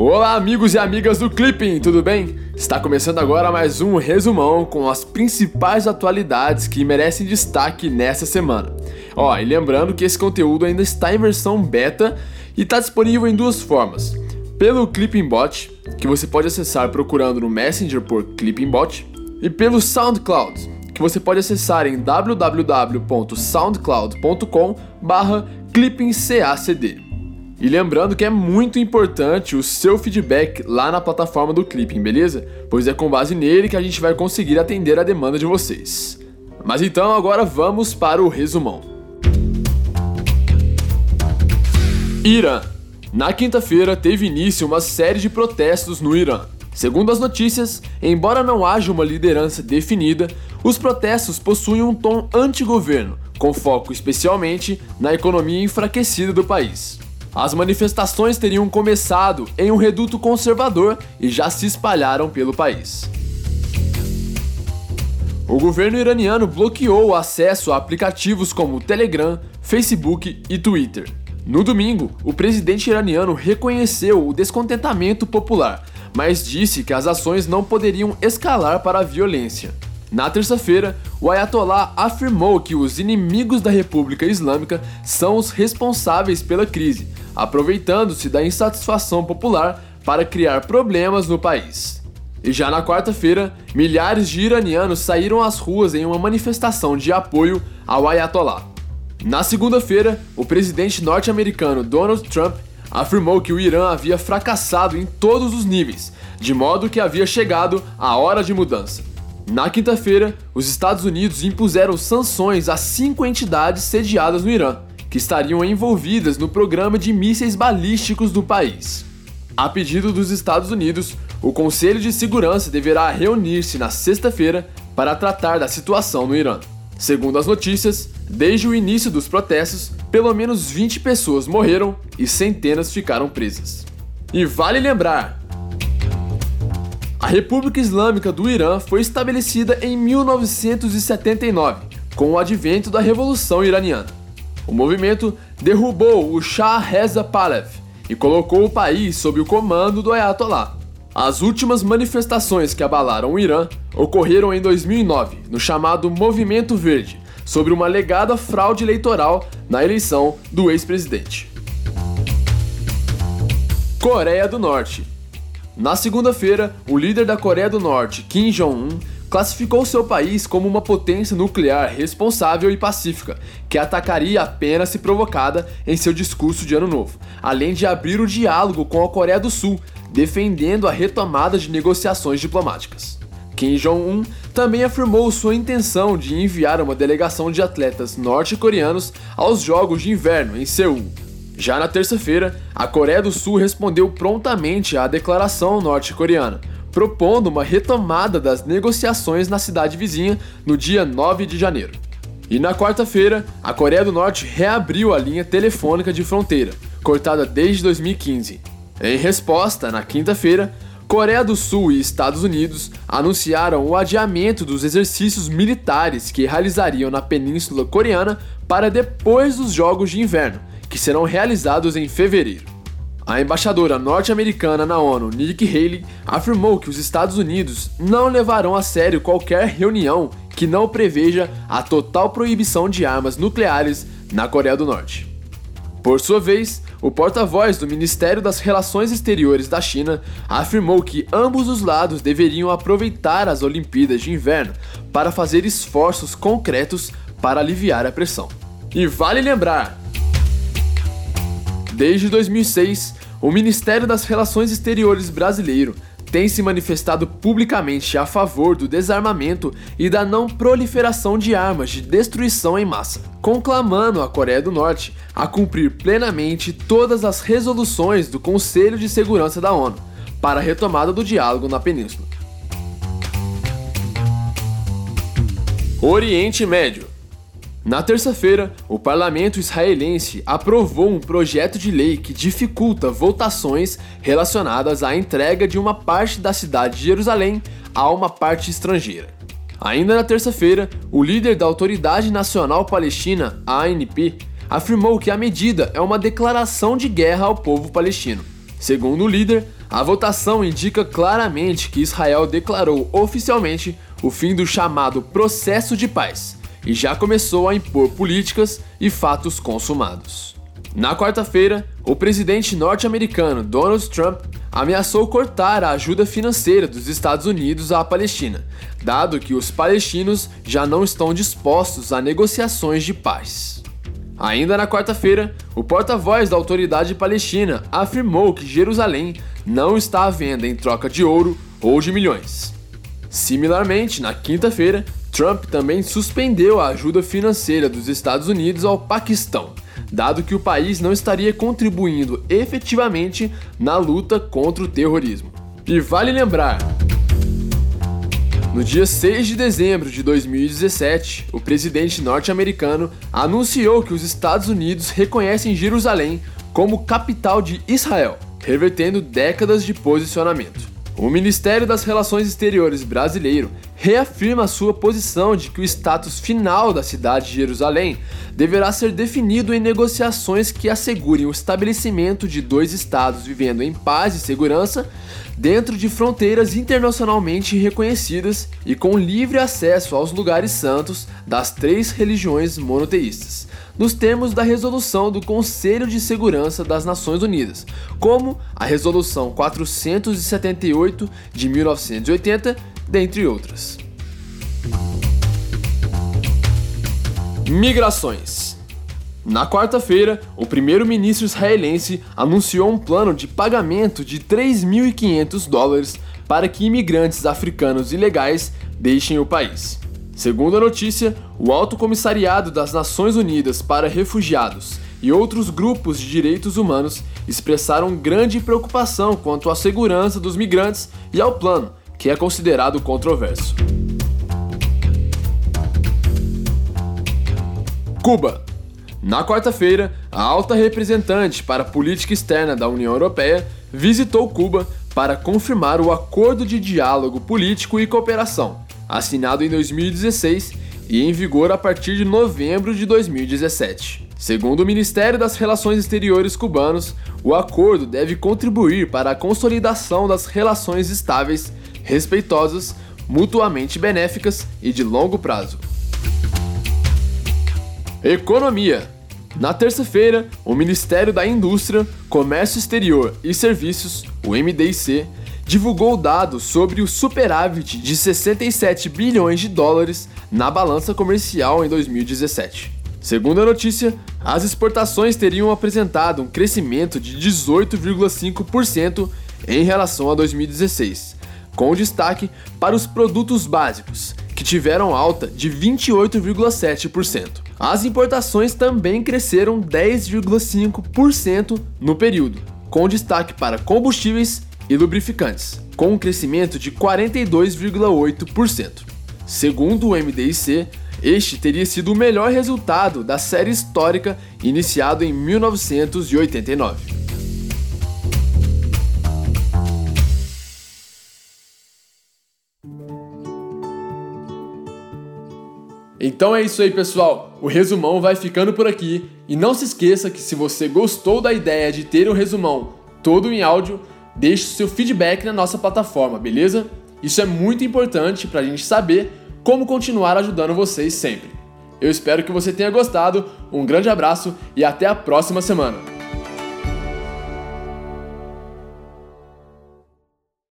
Olá, amigos e amigas do Clipping, tudo bem? Está começando agora mais um resumão com as principais atualidades que merecem destaque nessa semana. Ó, e lembrando que esse conteúdo ainda está em versão beta e está disponível em duas formas. Pelo Clipping Bot, que você pode acessar procurando no Messenger por Clipping Bot, e pelo SoundCloud, que você pode acessar em www.soundcloud.com/clippingcacd. E lembrando que é muito importante o seu feedback lá na plataforma do Clipping, beleza? Pois é com base nele que a gente vai conseguir atender a demanda de vocês. Mas então agora vamos para o resumão. Irã. Na quinta-feira teve início uma série de protestos no Irã. Segundo as notícias, embora não haja uma liderança definida, os protestos possuem um tom anti-governo, com foco especialmente na economia enfraquecida do país. As manifestações teriam começado em um reduto conservador e já se espalharam pelo país. O governo iraniano bloqueou o acesso a aplicativos como Telegram, Facebook e Twitter. No domingo, o presidente iraniano reconheceu o descontentamento popular, mas disse que as ações não poderiam escalar para a violência. Na terça-feira, o Ayatollah afirmou que os inimigos da República Islâmica são os responsáveis pela crise, aproveitando-se da insatisfação popular para criar problemas no país. E já na quarta-feira, milhares de iranianos saíram às ruas em uma manifestação de apoio ao Ayatollah. Na segunda-feira, o presidente norte-americano Donald Trump afirmou que o Irã havia fracassado em todos os níveis, de modo que havia chegado a hora de mudança. Na quinta-feira, os Estados Unidos impuseram sanções a cinco entidades sediadas no Irã, que estariam envolvidas no programa de mísseis balísticos do país. A pedido dos Estados Unidos, o Conselho de Segurança deverá reunir-se na sexta-feira para tratar da situação no Irã. Segundo as notícias, desde o início dos protestos, pelo menos 20 pessoas morreram e centenas ficaram presas. E vale lembrar a República Islâmica do Irã foi estabelecida em 1979, com o advento da Revolução Iraniana. O movimento derrubou o Shah Reza Pahlavi e colocou o país sob o comando do Ayatollah. As últimas manifestações que abalaram o Irã ocorreram em 2009, no chamado Movimento Verde, sobre uma alegada fraude eleitoral na eleição do ex-presidente. Coreia do Norte na segunda-feira, o líder da Coreia do Norte, Kim Jong-un, classificou seu país como uma potência nuclear responsável e pacífica, que atacaria apenas se provocada em seu discurso de Ano Novo, além de abrir o diálogo com a Coreia do Sul, defendendo a retomada de negociações diplomáticas. Kim Jong-un também afirmou sua intenção de enviar uma delegação de atletas norte-coreanos aos Jogos de Inverno em Seul, já na terça-feira, a Coreia do Sul respondeu prontamente à declaração norte-coreana, propondo uma retomada das negociações na cidade vizinha no dia 9 de janeiro. E na quarta-feira, a Coreia do Norte reabriu a linha telefônica de fronteira, cortada desde 2015. Em resposta, na quinta-feira, Coreia do Sul e Estados Unidos anunciaram o adiamento dos exercícios militares que realizariam na Península Coreana para depois dos Jogos de Inverno, que serão realizados em fevereiro. A embaixadora norte-americana na ONU, Nikki Haley, afirmou que os Estados Unidos não levarão a sério qualquer reunião que não preveja a total proibição de armas nucleares na Coreia do Norte. Por sua vez, o porta-voz do Ministério das Relações Exteriores da China afirmou que ambos os lados deveriam aproveitar as Olimpíadas de Inverno para fazer esforços concretos para aliviar a pressão. E vale lembrar Desde 2006, o Ministério das Relações Exteriores brasileiro tem se manifestado publicamente a favor do desarmamento e da não proliferação de armas de destruição em massa, conclamando a Coreia do Norte a cumprir plenamente todas as resoluções do Conselho de Segurança da ONU para a retomada do diálogo na península. Oriente Médio na terça-feira, o parlamento israelense aprovou um projeto de lei que dificulta votações relacionadas à entrega de uma parte da cidade de Jerusalém a uma parte estrangeira. Ainda na terça-feira, o líder da Autoridade Nacional Palestina, ANP, afirmou que a medida é uma declaração de guerra ao povo palestino. Segundo o líder, A votação indica claramente que Israel declarou oficialmente o fim do chamado processo de paz e já começou a impor políticas e fatos consumados. Na quarta-feira, o presidente norte-americano Donald Trump ameaçou cortar a ajuda financeira dos Estados Unidos à Palestina, dado que os palestinos já não estão dispostos a negociações de paz. Ainda na quarta-feira, o porta-voz da autoridade palestina afirmou que Jerusalém não está à venda em troca de ouro ou de milhões. Similarmente, na quinta-feira, Trump também suspendeu a ajuda financeira dos Estados Unidos ao Paquistão, dado que o país não estaria contribuindo efetivamente na luta contra o terrorismo. E vale lembrar, no dia 6 de dezembro de 2017, o presidente norte-americano anunciou que os Estados Unidos reconhecem Jerusalém como capital de Israel, revertendo décadas de posicionamento. O Ministério das Relações Exteriores brasileiro reafirma sua posição de que o status final da cidade de Jerusalém deverá ser definido em negociações que assegurem o estabelecimento de dois estados vivendo em paz e segurança dentro de fronteiras internacionalmente reconhecidas e com livre acesso aos lugares santos das três religiões monoteístas nos termos da resolução do Conselho de Segurança das Nações Unidas, como a Resolução 478 de 1980, dentre outras. Migrações. Na quarta-feira, o primeiro-ministro israelense anunciou um plano de pagamento de 3.500 dólares para que imigrantes africanos ilegais deixem o país. Segundo a notícia, o Alto Comissariado das Nações Unidas para Refugiados e outros grupos de direitos humanos expressaram grande preocupação quanto à segurança dos migrantes e ao plano, que é considerado controverso. Cuba. Na quarta-feira, a alta representante para a política externa da União Europeia visitou Cuba para confirmar o acordo de diálogo político e cooperação assinado em 2016 e em vigor a partir de novembro de 2017. Segundo o Ministério das Relações Exteriores cubanos, o acordo deve contribuir para a consolidação das relações estáveis, respeitosas, mutuamente benéficas e de longo prazo. Economia. Na terça-feira, o Ministério da Indústria, Comércio Exterior e Serviços, o MDIC, divulgou dados sobre o superávit de 67 bilhões de dólares na balança comercial em 2017. Segundo a notícia, as exportações teriam apresentado um crescimento de 18,5% em relação a 2016, com destaque para os produtos básicos, que tiveram alta de 28,7%. As importações também cresceram 10,5% no período, com destaque para combustíveis e lubrificantes, com um crescimento de 42,8%. Segundo o MDIC, este teria sido o melhor resultado da série histórica iniciado em 1989. Então é isso aí, pessoal. O resumão vai ficando por aqui. E não se esqueça que se você gostou da ideia de ter um resumão todo em áudio, deixe seu feedback na nossa plataforma, beleza? Isso é muito importante para a gente saber como continuar ajudando vocês sempre. Eu espero que você tenha gostado, um grande abraço e até a próxima semana!